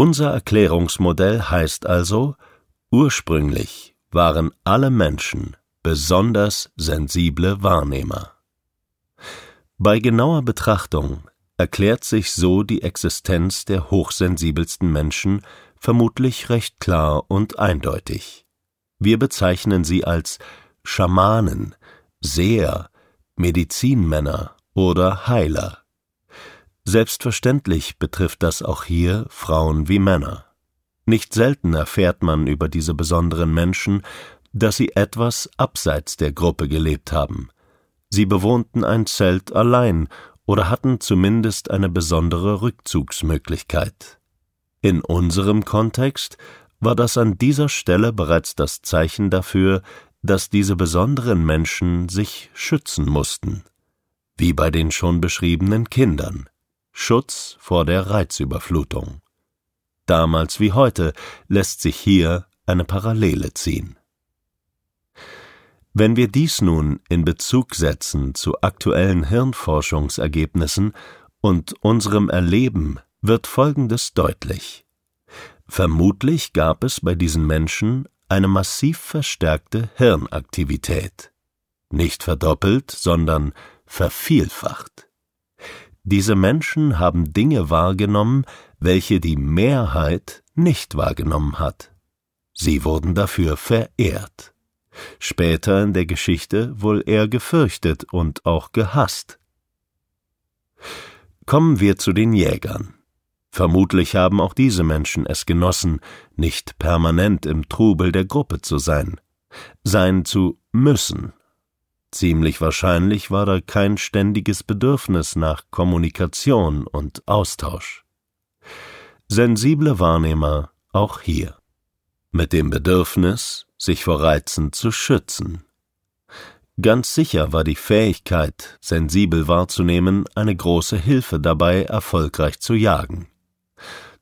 Unser Erklärungsmodell heißt also, ursprünglich waren alle Menschen besonders sensible Wahrnehmer. Bei genauer Betrachtung erklärt sich so die Existenz der hochsensibelsten Menschen vermutlich recht klar und eindeutig. Wir bezeichnen sie als Schamanen, Seher, Medizinmänner oder Heiler. Selbstverständlich betrifft das auch hier Frauen wie Männer. Nicht selten erfährt man über diese besonderen Menschen, dass sie etwas abseits der Gruppe gelebt haben. Sie bewohnten ein Zelt allein oder hatten zumindest eine besondere Rückzugsmöglichkeit. In unserem Kontext war das an dieser Stelle bereits das Zeichen dafür, dass diese besonderen Menschen sich schützen mussten, wie bei den schon beschriebenen Kindern. Schutz vor der Reizüberflutung. Damals wie heute lässt sich hier eine Parallele ziehen. Wenn wir dies nun in Bezug setzen zu aktuellen Hirnforschungsergebnissen und unserem Erleben, wird Folgendes deutlich. Vermutlich gab es bei diesen Menschen eine massiv verstärkte Hirnaktivität. Nicht verdoppelt, sondern vervielfacht. Diese Menschen haben Dinge wahrgenommen, welche die Mehrheit nicht wahrgenommen hat. Sie wurden dafür verehrt. Später in der Geschichte wohl eher gefürchtet und auch gehasst. Kommen wir zu den Jägern. Vermutlich haben auch diese Menschen es genossen, nicht permanent im Trubel der Gruppe zu sein, sein zu müssen. Ziemlich wahrscheinlich war da kein ständiges Bedürfnis nach Kommunikation und Austausch. Sensible Wahrnehmer auch hier. Mit dem Bedürfnis, sich vor Reizen zu schützen. Ganz sicher war die Fähigkeit, sensibel wahrzunehmen, eine große Hilfe dabei, erfolgreich zu jagen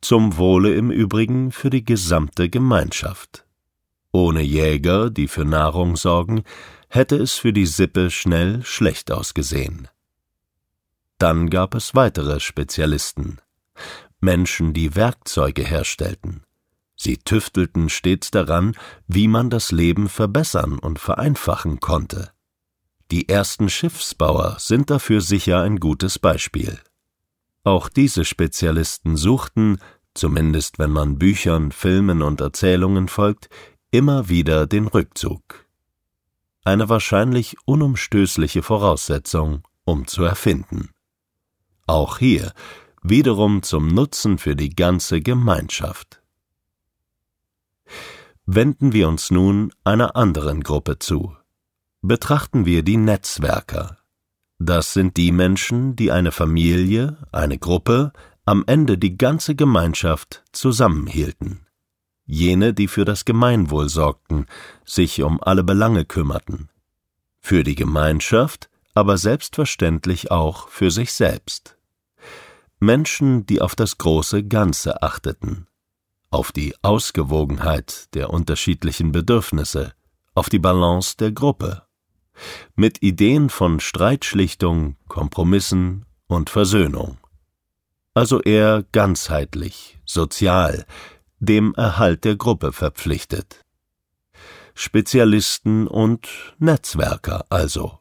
zum Wohle im Übrigen für die gesamte Gemeinschaft. Ohne Jäger, die für Nahrung sorgen, hätte es für die Sippe schnell schlecht ausgesehen. Dann gab es weitere Spezialisten, Menschen, die Werkzeuge herstellten. Sie tüftelten stets daran, wie man das Leben verbessern und vereinfachen konnte. Die ersten Schiffsbauer sind dafür sicher ein gutes Beispiel. Auch diese Spezialisten suchten, zumindest wenn man Büchern, Filmen und Erzählungen folgt, immer wieder den Rückzug. Eine wahrscheinlich unumstößliche Voraussetzung, um zu erfinden. Auch hier wiederum zum Nutzen für die ganze Gemeinschaft. Wenden wir uns nun einer anderen Gruppe zu. Betrachten wir die Netzwerker. Das sind die Menschen, die eine Familie, eine Gruppe, am Ende die ganze Gemeinschaft zusammenhielten. Jene, die für das Gemeinwohl sorgten, sich um alle Belange kümmerten. Für die Gemeinschaft, aber selbstverständlich auch für sich selbst. Menschen, die auf das große Ganze achteten, auf die Ausgewogenheit der unterschiedlichen Bedürfnisse, auf die Balance der Gruppe mit Ideen von Streitschlichtung, Kompromissen und Versöhnung. Also eher ganzheitlich, sozial, dem Erhalt der Gruppe verpflichtet. Spezialisten und Netzwerker also.